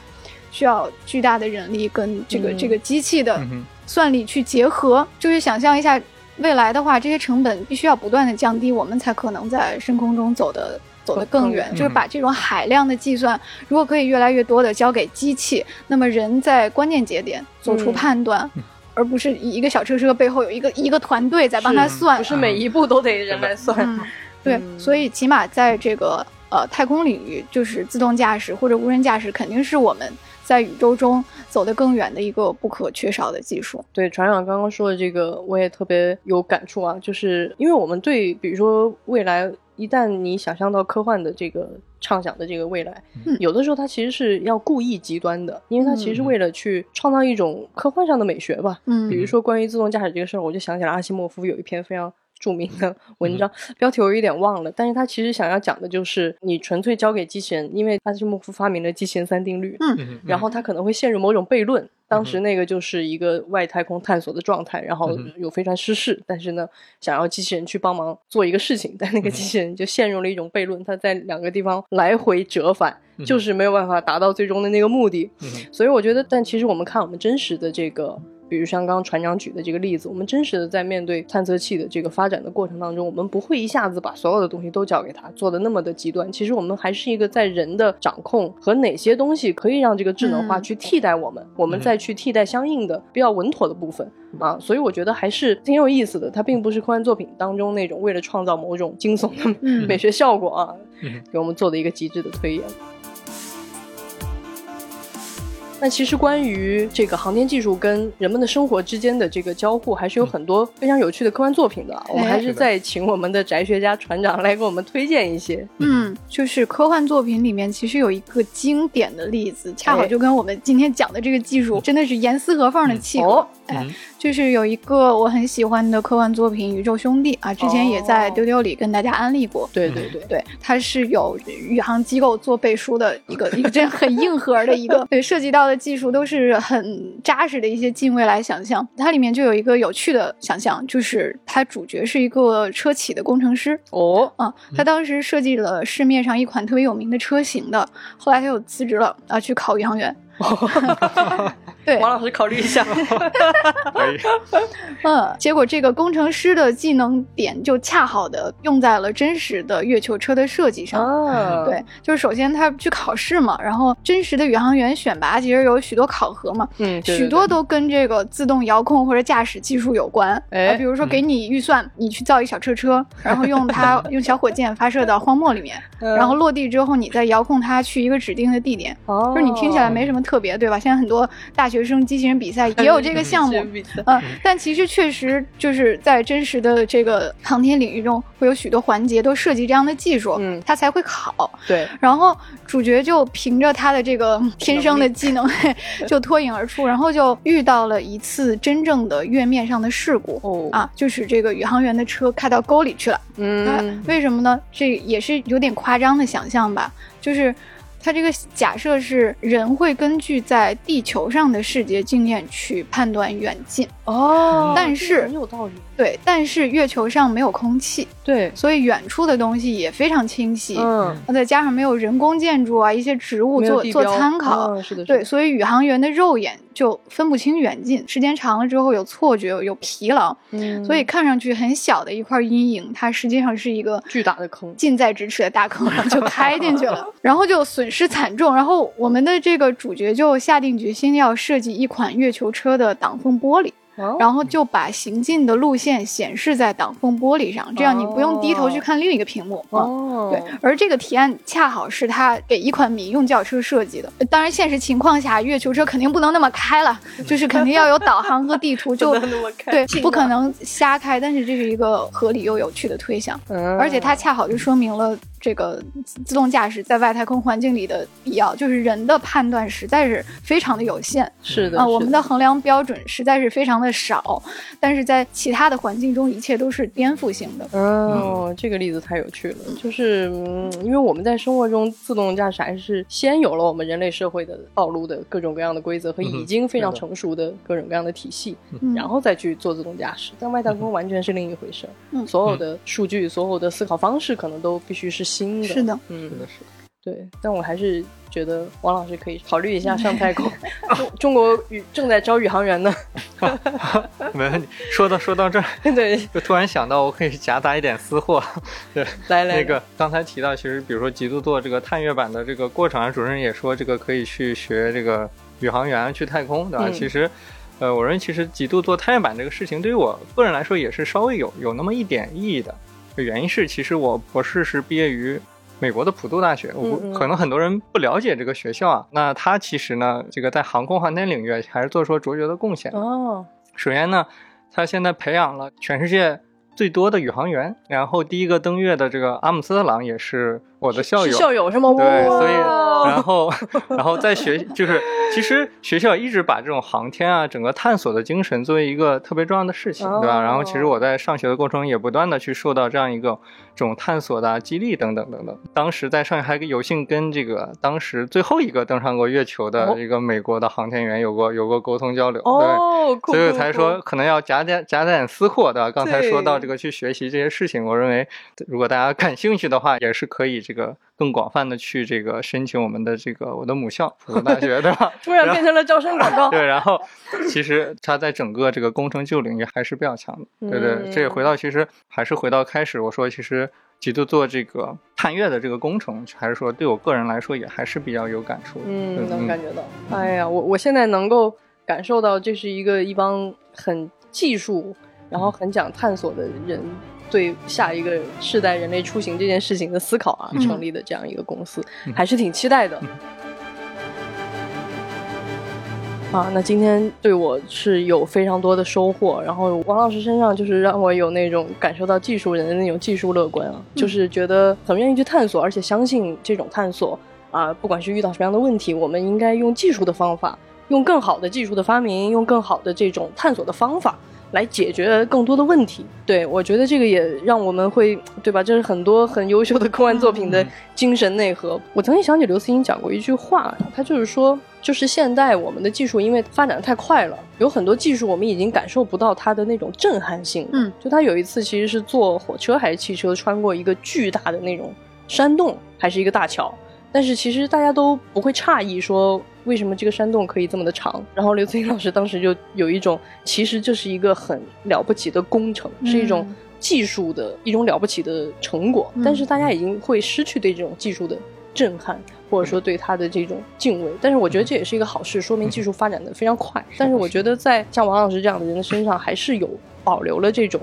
需要巨大的人力跟这个这个机器的算力去结合。就是想象一下，未来的话，这些成本必须要不断的降低，我们才可能在深空中走的走得更远。就是把这种海量的计算，如果可以越来越多的交给机器，那么人在关键节点做出判断，而不是一个小车车背后有一个一个团队在帮他算，不是每一步都得人来算。对，所以起码在这个。呃，太空领域就是自动驾驶或者无人驾驶，肯定是我们在宇宙中走得更远的一个不可缺少的技术。对，船长刚刚说的这个，我也特别有感触啊，就是因为我们对，比如说未来，一旦你想象到科幻的这个畅想的这个未来，有的时候它其实是要故意极端的，因为它其实是为了去创造一种科幻上的美学吧。嗯，比如说关于自动驾驶这个事儿，我就想起了阿西莫夫有一篇非常。著名的文章标题我有点忘了，但是他其实想要讲的就是你纯粹交给机器人，因为阿西莫夫发明了机器人三定律，嗯，然后他可能会陷入某种悖论。当时那个就是一个外太空探索的状态，然后有飞船失事，但是呢，想要机器人去帮忙做一个事情，但那个机器人就陷入了一种悖论，它在两个地方来回折返，就是没有办法达到最终的那个目的。所以我觉得，但其实我们看我们真实的这个。比如像刚刚船长举的这个例子，我们真实的在面对探测器的这个发展的过程当中，我们不会一下子把所有的东西都交给他，做的那么的极端。其实我们还是一个在人的掌控和哪些东西可以让这个智能化去替代我们，我们再去替代相应的比较稳妥的部分啊。所以我觉得还是挺有意思的。它并不是科幻作品当中那种为了创造某种惊悚的美学效果啊，给我们做的一个极致的推演。那其实关于这个航天技术跟人们的生活之间的这个交互，还是有很多非常有趣的科幻作品的。我们还是再请我们的宅学家船长来给我们推荐一些。嗯，就是科幻作品里面其实有一个经典的例子，恰好就跟我们今天讲的这个技术真的是严丝合缝的契合。哎，就是有一个我很喜欢的科幻作品《宇宙兄弟》啊，之前也在丢丢里跟大家安利过。对对对对，它是有宇航机构做背书的一个一个真很硬核的一个，<laughs> 对，涉及到的技术都是很扎实的一些近未来想象。它里面就有一个有趣的想象，就是它主角是一个车企的工程师。哦，啊，他当时设计了市面上一款特别有名的车型的，后来他又辞职了啊，去考宇航员。<laughs> 对，王老师考虑一下。<laughs> 可以。嗯，结果这个工程师的技能点就恰好的用在了真实的月球车的设计上。啊，对，就是首先他去考试嘛，然后真实的宇航员选拔其实有许多考核嘛，嗯，对对许多都跟这个自动遥控或者驾驶技术有关。比如说给你预算，你去造一小车车，<laughs> 然后用它用小火箭发射到荒漠里面，嗯然后落地之后你再遥控它去一个指定的地点。哦就是你听起来没什么特别，对吧？现在很多大学生机器人比赛也有这个项目，比赛呃，但其实确实就是在真实的这个航天领域中，会有许多环节都涉及这样的技术，嗯它才会考。对，然后主角就凭着他的这个天生的技能，<laughs> 就脱颖而出，然后就遇到了一次真正的月面上的事故。哦啊，就是这个宇航员的车开到沟里去了。啊嗯，为什么呢？这也是有点夸张的想象吧，就是。它这个假设是人会根据在地球上的视觉经验去判断远近，哦，但是很有道理。对，但是月球上没有空气，对，所以远处的东西也非常清晰。嗯，再加上没有人工建筑啊，一些植物做做参考，嗯是的，是对，所以宇航员的肉眼就分不清远近，时间长了之后有错觉、有疲劳，嗯所以看上去很小的一块阴影，它实际上是一个巨大的坑近在咫尺的大坑，然 <laughs> 后就开进去了，<laughs> 然后就损失惨重。然后我们的这个主角就下定决心要设计一款月球车的挡风玻璃。哦然后就把行进的路线显示在挡风玻璃上，这样你不用低头去看另一个屏幕。啊哦，对，而这个提案恰好是他给一款民用轿车设计的。当然，现实情况下，月球车肯定不能那么开了，就是肯定要有导航和地图，<laughs> 就对，不可能瞎开。但是这是一个合理又有趣的推想，嗯，而且它恰好就说明了这个自自动驾驶在外太空环境里的必要，就是人的判断实在是非常的有限是的啊，我们的衡量标准实在是非常的少，但是在其他的环境中，一切都是颠覆性的。哦，这个例子太有趣了，就是嗯，因为我们在生活中自动驾驶还是先有了我们人类社会的道路的各种各样的规则和已经非常成熟的各种各样的体系，嗯然后再去做自动驾驶。但外太空完全是另一回事儿，嗯所有的数据、所有的思考方式可能都必须是新的。是的，嗯是，的，是的。对，但我还是觉得王老师可以考虑一下上 <laughs> 太空。<laughs> 中中国宇正在招宇航员呢。<laughs> 没问题。说到说到这儿，对，就突然想到，我可以夹杂一点私货。对，来来，那个刚才提到，其实比如说极度做这个探月版的这个过程啊，主持人也说这个可以去学这个宇航员去太空，对吧？嗯其实。呃，我认为其实极度做探月版这个事情，对于我个人来说也是稍微有有那么一点意义的。原因是，其实我博士是毕业于美国的普渡大学，我可能很多人不了解这个学校啊。那它其实呢，这个在航空航天领域还是做出了卓绝的贡献的。哦，首先呢，它现在培养了全世界最多的宇航员，然后第一个登月的这个阿姆斯特朗也是我的校友。校友是吗？对，所以 <laughs> 然后然后在学就是其实学校一直把这种航天啊整个探索的精神作为一个特别重要的事情，对吧？哦然后其实我在上学的过程中也不断的去受到这样一个这种探索的、啊、激励等等等等。当时在上学还有幸跟这个当时最后一个登上过月球的哦一个美国的航天员有过有过沟通交流，对。哦，所以才说可能要夹点夹点私货的。刚才说到这个去学习这些事情，我认为如果大家感兴趣的话，也是可以这个更广泛的去这个申请我们的这个我的母校普通大学，<laughs> 对吧？<laughs> 突然变成了招生广告。对，然后其实它在整个这个工程旧领域还是比较强的。对对，这也回到其实还是回到开始我说，其实极度做这个探月的这个工程，还是说对我个人来说也还是比较有感触的。嗯，能感觉到。哎呀，我我现在能够感受到，这是一个一帮很技术，然后很讲探索的人。对下一个世代人类出行这件事情的思考啊，嗯成立的这样一个公司，还是挺期待的。啊，那今天对我是有非常多的收获，然后王老师身上就是让我有那种感受到技术人的那种技术乐观啊，就是觉得很愿意去探索，而且相信这种探索啊，不管是遇到什么样的问题，我们应该用技术的方法，用更好的技术的发明，用更好的这种探索的方法。来解决更多的问题，对我觉得这个也让我们会，<tsk> 对吧？这是很多很优秀的科幻作品的精神内核。我曾经想起刘慈欣讲过一句话，他就是说，就是现代我们的技术因为发展的太快了，有很多技术我们已经感受不到它的那种震撼性。嗯，就他有一次其实是坐火车还是汽车穿过一个巨大的那种山洞，还是一个大桥。但是其实大家都不会诧异说为什么这个山洞可以这么的长。然后刘慈欣老师当时就有一种，其实这是一个很了不起的工程，是一种技术的一种了不起的成果。但是大家已经会失去对这种技术的震撼，或者说对它的这种敬畏。但是我觉得这也是一个好事，说明技术发展的非常快。但是我觉得在像王老师这样的人的身上，还是有保留了这种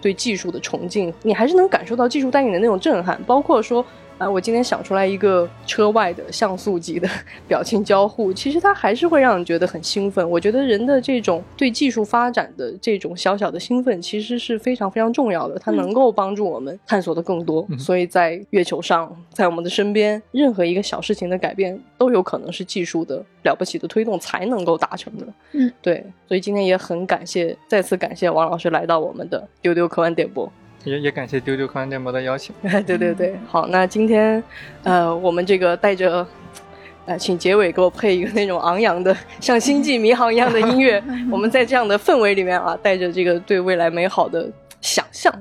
对技术的崇敬，你还是能感受到技术带给你的那种震撼，包括说。啊，我今天想出来一个车外的像素级的 <laughs> 表情交互，其实它还是会让人觉得很兴奋。我觉得人的这种对技术发展的这种小小的兴奋，其实是非常非常重要的，它能够帮助我们探索的更多。所以在月球上，在我们的身边，任何一个小事情的改变，都有可能是技术的了不起的推动才能够达成的。嗯，对。所以今天也很感谢，再次感谢王老师来到我们的丢丢科幻点播。也也感谢丢丢科幻电波的邀请。<laughs> 对对对，好，那今天，呃，我们这个带着，呃，请结尾给我配一个那种昂扬的，像星际迷航一样的音乐。<laughs> 我们在这样的氛围里面啊，带着这个对未来美好的。想象，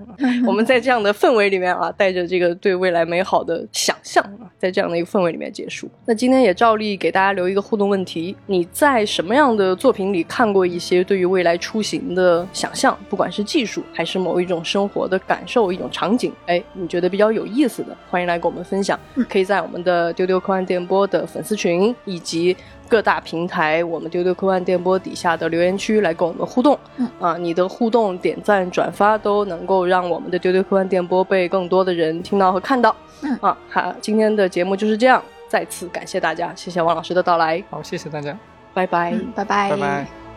我们在这样的氛围里面啊，带着这个对未来美好的想象啊，在这样的一个氛围里面结束。那今天也照例给大家留一个互动问题：你在什么样的作品里看过一些对于未来出行的想象？不管是技术，还是某一种生活的感受、一种场景，哎，你觉得比较有意思的，欢迎来跟我们分享。可以在我们的丢丢科幻电波的粉丝群以及。各大平台，我们丢丢科幻电波底下的留言区来跟我们互动。嗯啊，你的互动、点赞、转发都能够让我们的丢丢科幻电波被更多的人听到和看到。嗯啊，好，今天的节目就是这样，再次感谢大家，谢谢王老师的到来。好，谢谢大家，拜拜，拜拜，拜拜。